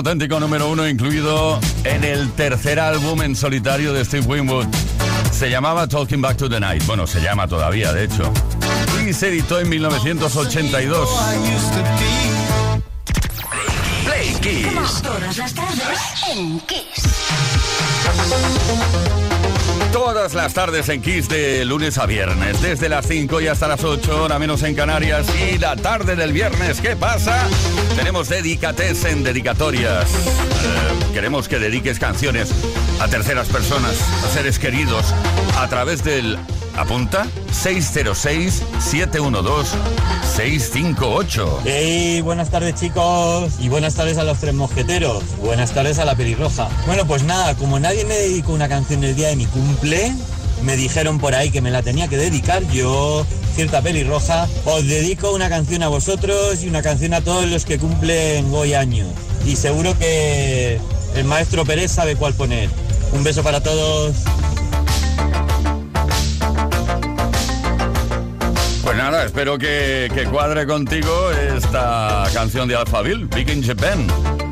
Auténtico número uno incluido en el tercer álbum en solitario de Steve Winwood. Se llamaba Talking Back to the Night. Bueno, se llama todavía, de hecho. Y se editó en 1982. Play Kiss. Todas las tardes en Kiss de lunes a viernes, desde las 5 y hasta las 8, hora menos en Canarias, y la tarde del viernes, ¿qué pasa? Tenemos dedicates en dedicatorias. Eh, queremos que dediques canciones a terceras personas, a seres queridos, a través del Apunta 606-712-658. Hey, buenas tardes chicos y buenas tardes a los tres mosqueteros. Buenas tardes a la pelirroja. Bueno, pues nada, como nadie me dedicó una canción el día de mi cumple, me dijeron por ahí que me la tenía que dedicar yo, cierta pelirroja. Os dedico una canción a vosotros y una canción a todos los que cumplen hoy años. Y seguro que el maestro Pérez sabe cuál poner. Un beso para todos. Espero que, cuadre contigo esta canción de Alphaville, Big in Japan.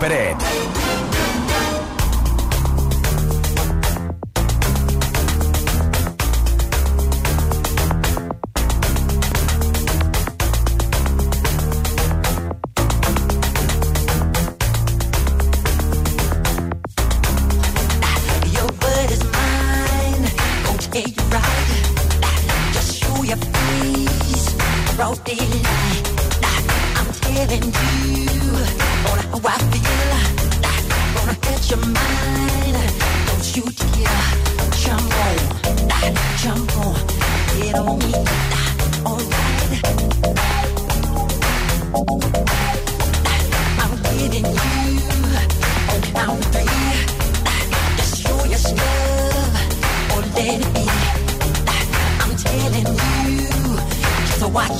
Perez.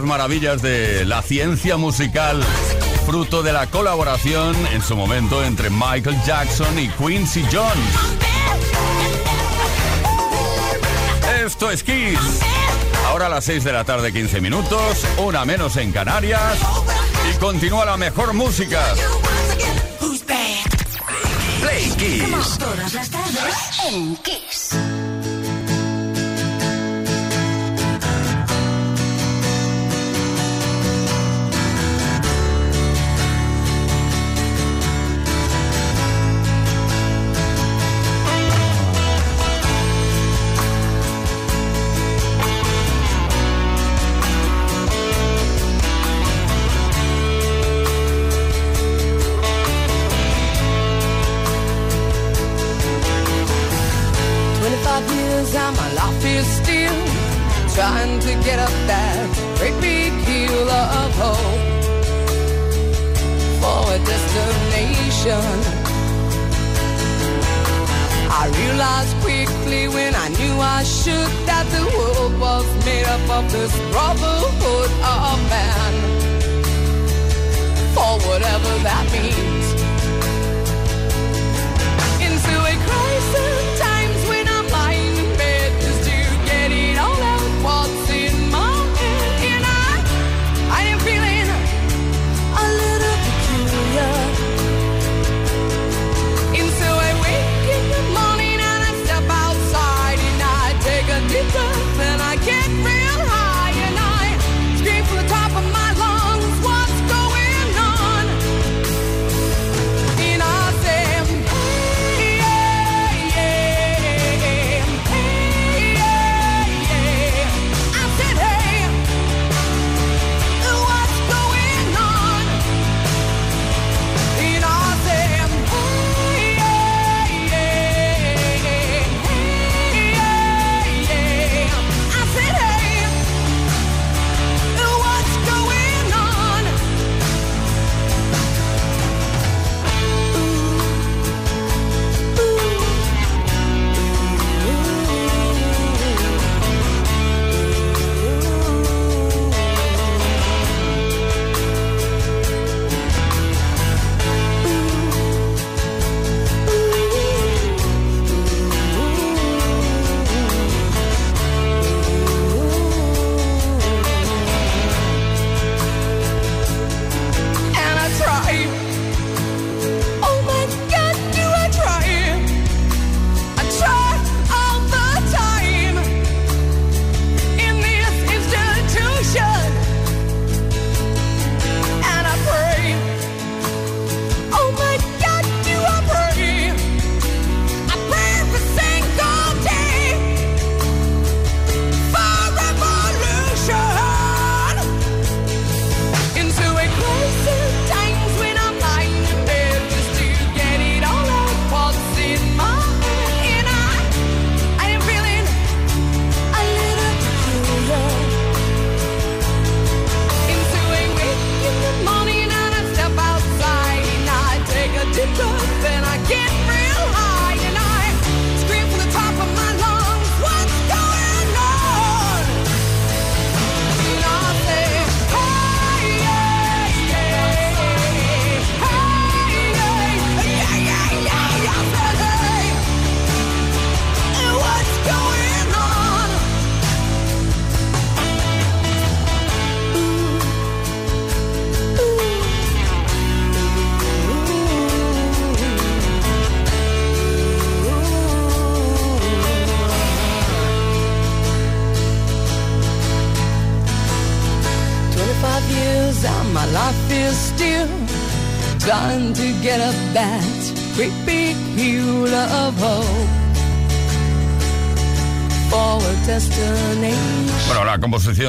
las maravillas de la ciencia musical, fruto de la colaboración en su momento entre Michael Jackson y Quincy Jones. Esto es Kiss. Ahora a las 6 de la tarde 15 minutos, una menos en Canarias y continúa la mejor música. Play Kiss. Todas las tardes en Kiss.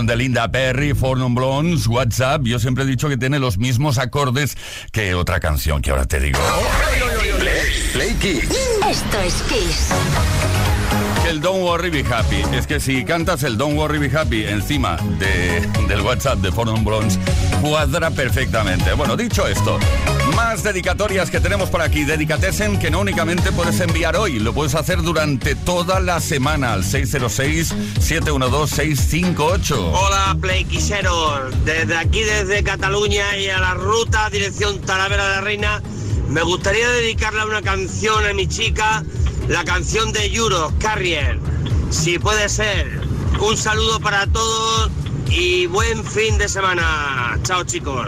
De Linda Perry, Non Blondes, WhatsApp, yo siempre he dicho que tiene los mismos acordes que otra canción que ahora te digo. Play Kiss. Esto es Kiss. El Don't Worry Be Happy. Es que si cantas el Don't Worry Be Happy encima de- del WhatsApp de Four Non Blondes, cuadra perfectamente. Bueno, dicho esto, más dedicatorias que tenemos por aquí. Dedicatesen que no únicamente puedes enviar hoy, lo puedes hacer durante toda la semana al 606-712-658. Hola, playquiseros. Desde aquí, desde Cataluña y a la ruta dirección Talavera de la Reina, me gustaría dedicarle una canción a mi chica, la canción de Euro, Carrier. Si puede ser. Un saludo para todos y buen fin de semana. Chao, chicos.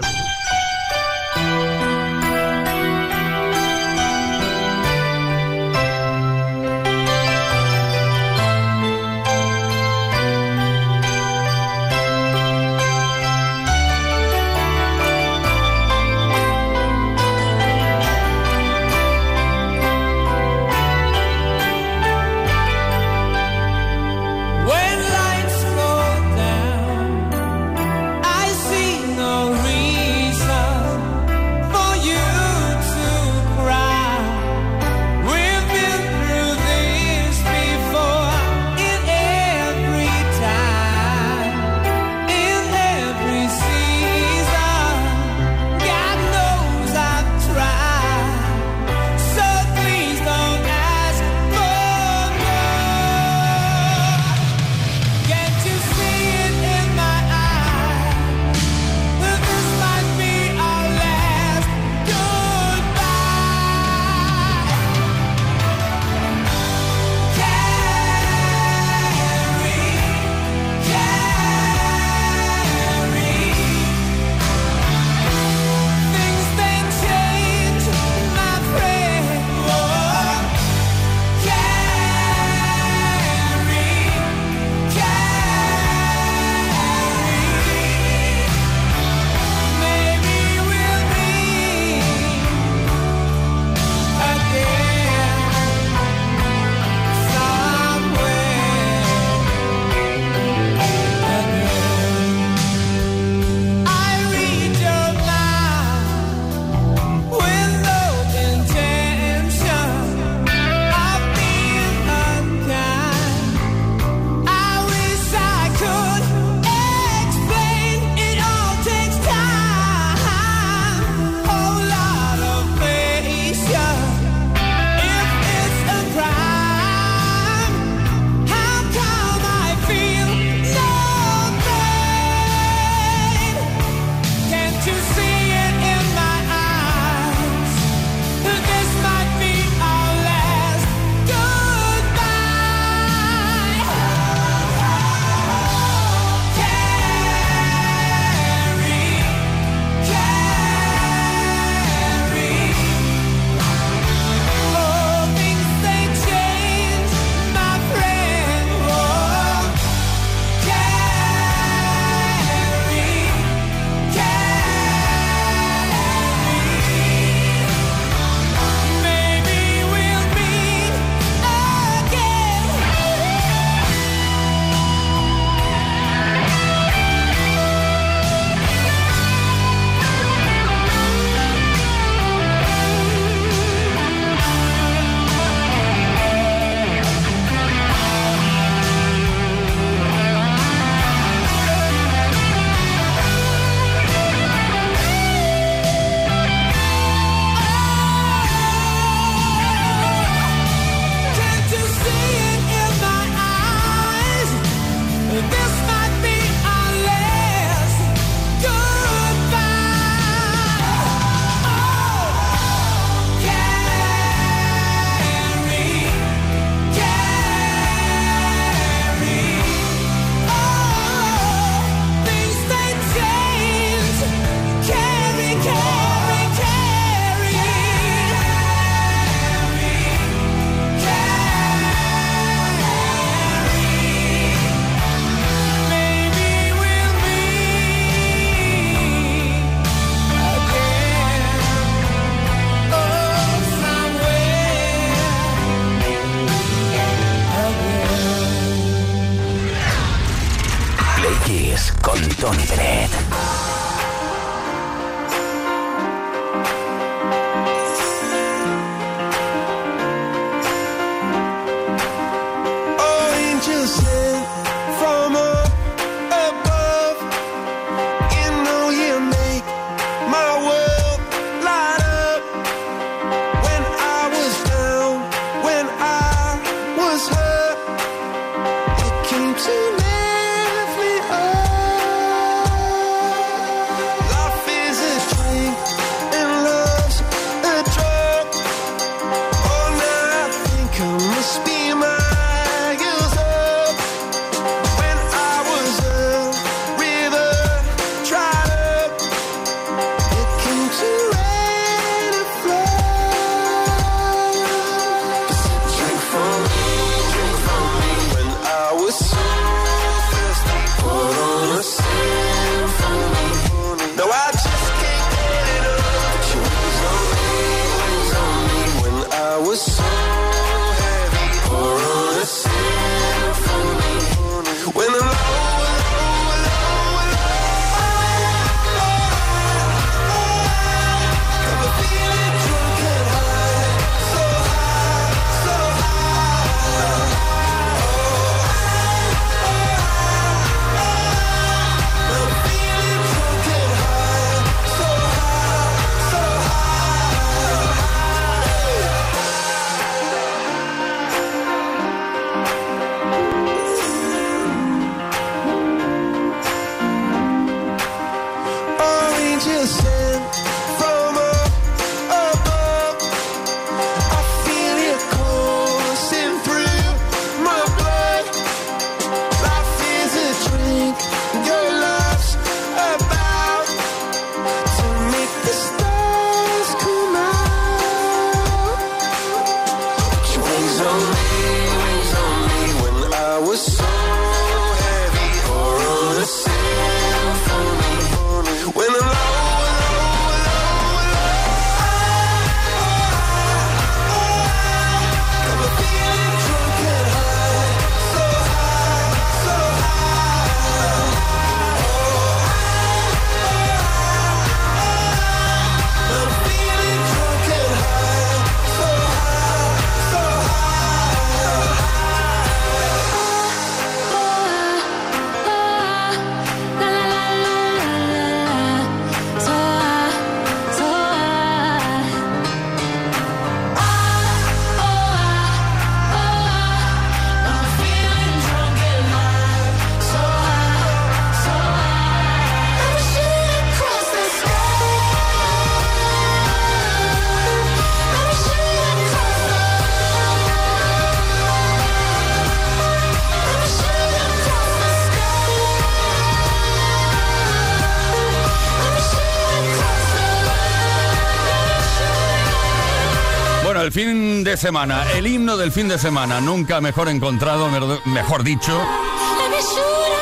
el himno del fin de semana, nunca mejor encontrado, mejor dicho.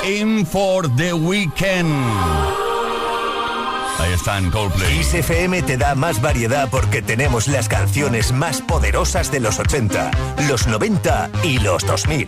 In for the weekend. Ahí están Coldplay. XFM te da más variedad porque tenemos las canciones más poderosas de los 80, los 90 y los 2000.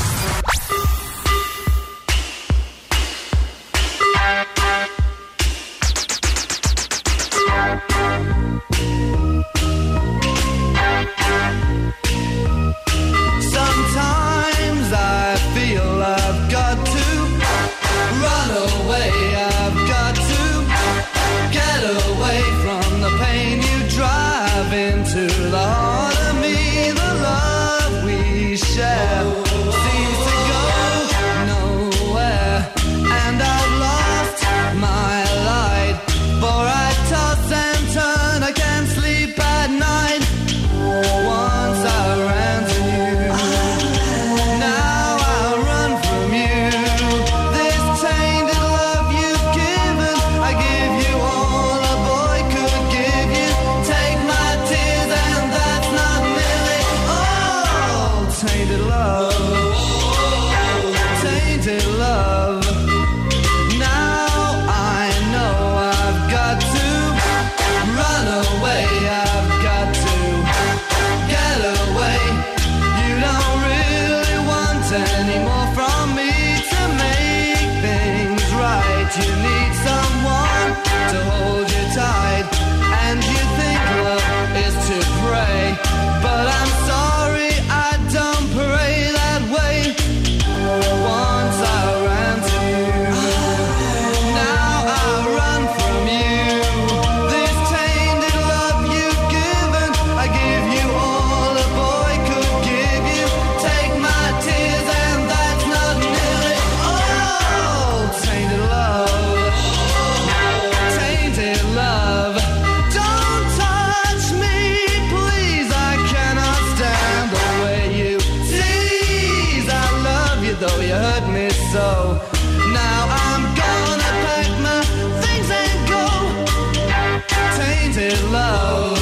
tainted love,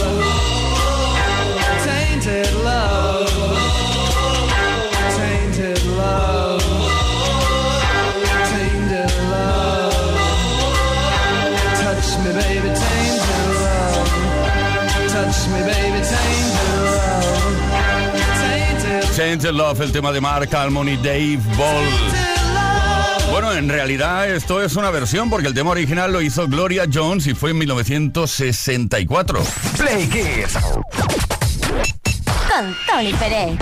tainted love, tainted love, tainted love. Touch me, baby, tainted love. Touch me, baby, tainted love. Tainted love, el tema de Mark Almon y Dave Ball. Bueno, en realidad esto es una versión porque el tema original lo hizo Gloria Jones y fue en 1964. Play Kiss. Con Tony Pérez.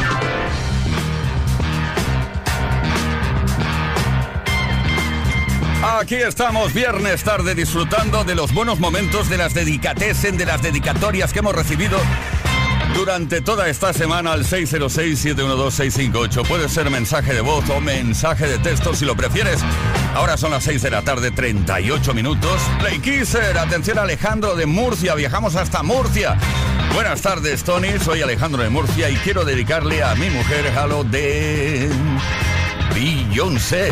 Aquí estamos viernes tarde disfrutando de los buenos momentos de las dedicatesen, de las dedicatorias que hemos recibido durante toda esta semana al 606-712-658. Puede ser mensaje de voz o mensaje de texto si lo prefieres. Ahora son las 6 de la tarde, 38 minutos. Play Kisser, atención Alejandro de Murcia, viajamos hasta Murcia. Buenas tardes, Tony. Soy Alejandro de Murcia y quiero dedicarle a mi mujer Halo de Beyoncé.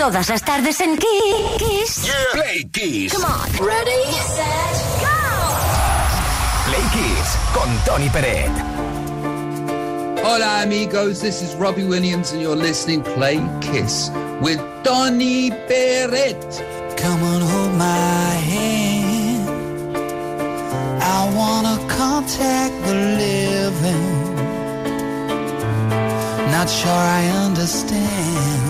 Todas las tardes en Kiss. Play Kiss. Come on. Ready, set, go. Play Kiss con Tony Peret. Hola amigos, this is Robbie Williams and you're listening Play Kiss with Donny Barrett. Come on, hold my hand. I wanna contact the living. Not sure I understand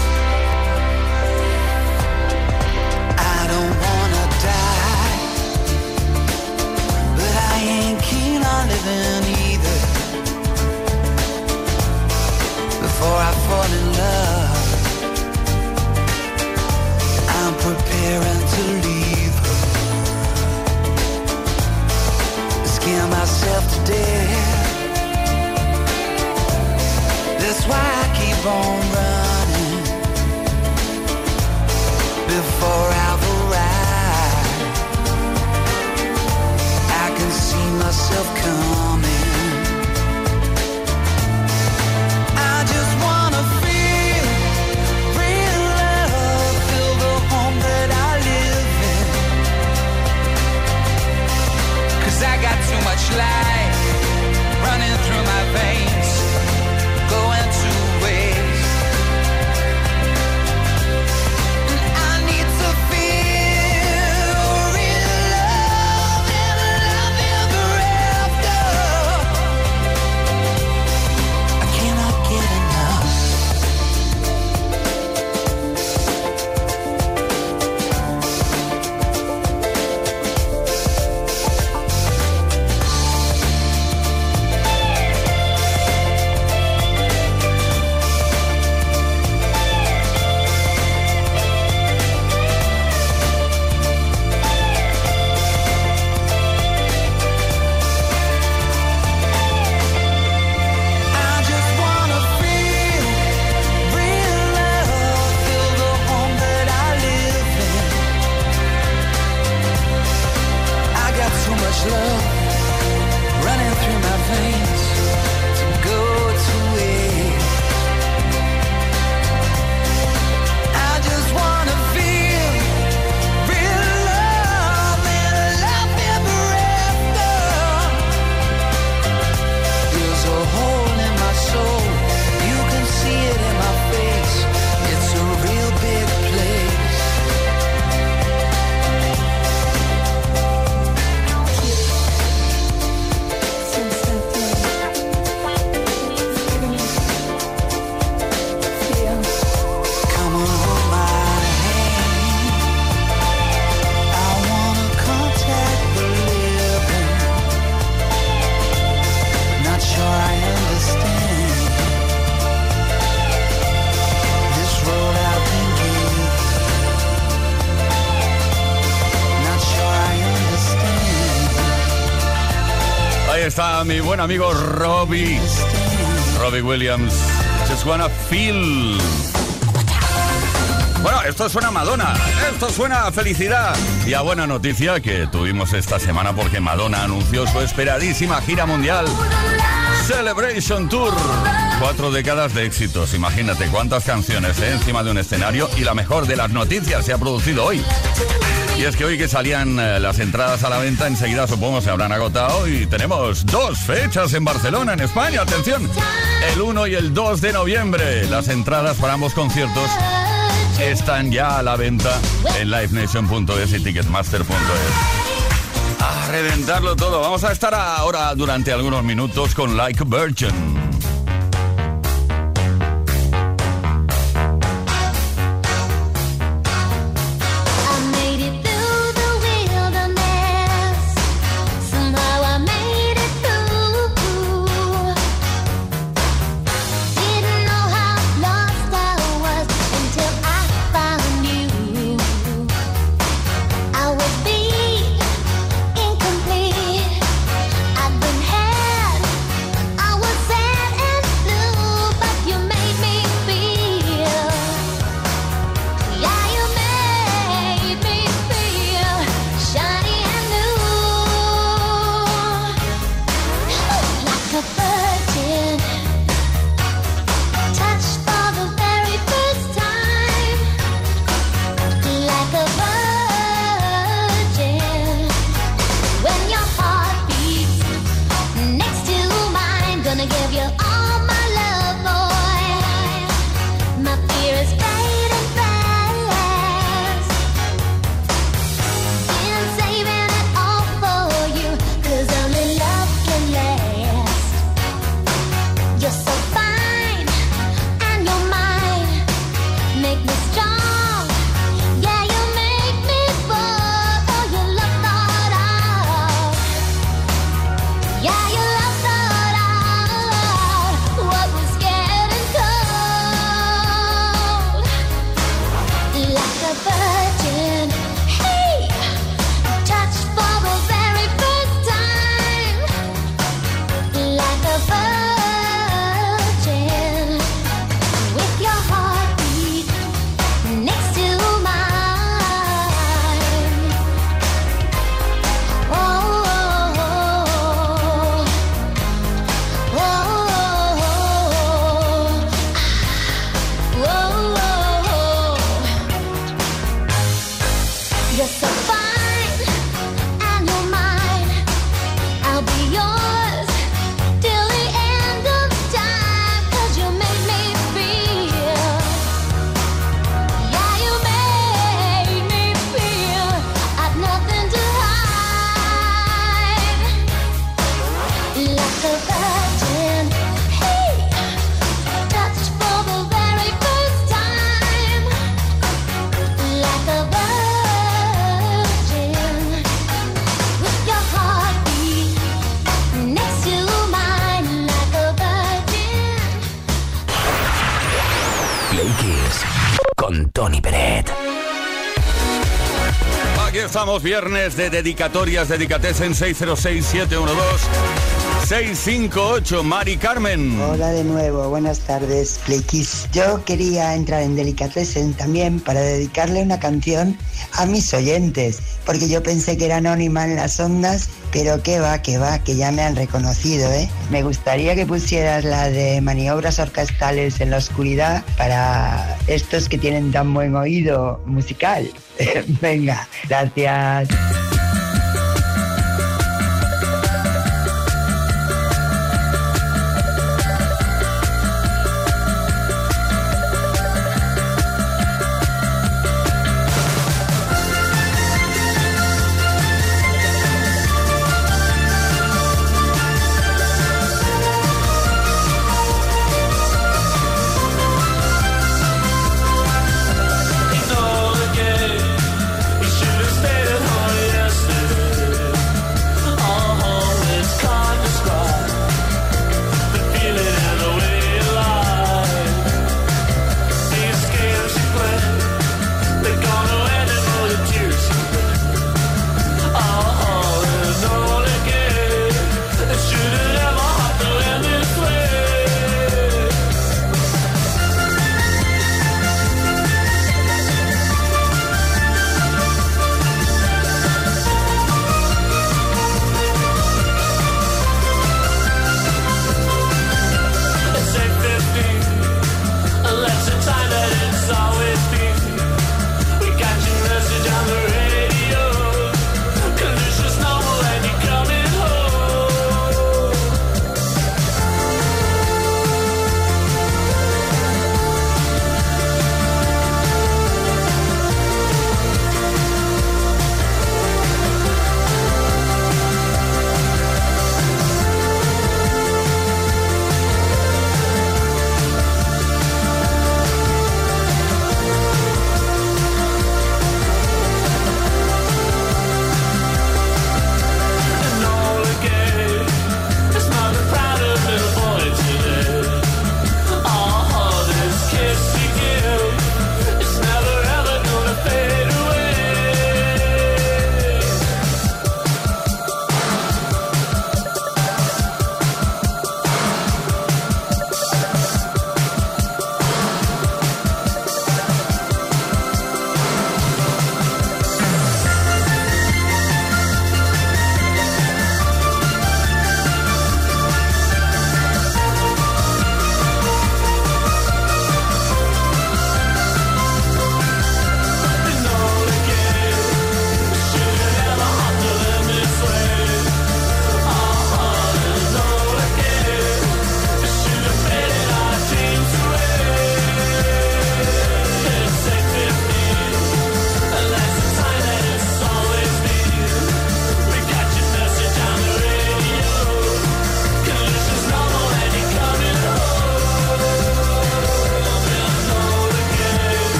Amigo Robbie. Robbie Williams. Just wanna feel. Bueno, esto suena a Madonna, esto suena a felicidad y a buena noticia que tuvimos esta semana porque Madonna anunció su esperadísima gira mundial Celebration Tour. Cuatro décadas de éxitos, imagínate cuántas canciones ¿eh? encima de un escenario y la mejor de las noticias se ha producido hoy. Y es que hoy que salían eh, las entradas a la venta, enseguida supongo se habrán agotado y tenemos dos fechas en Barcelona, en España, atención, el 1 y el 2 de noviembre. Las entradas para ambos conciertos están ya a la venta en livenation.es y ticketmaster.es. A reventarlo todo. Vamos a estar ahora durante algunos minutos con Like Virgin. This time viernes de dedicatorias, dedicates en 606-712. 658, Mari Carmen. Hola de nuevo, buenas tardes, Plequis. Yo quería entrar en Delicatessen también para dedicarle una canción a mis oyentes, porque yo pensé que era anónima en las ondas, pero que va, que va, que ya me han reconocido, ¿eh? Me gustaría que pusieras la de maniobras orquestales en la oscuridad para estos que tienen tan buen oído musical. Venga, gracias.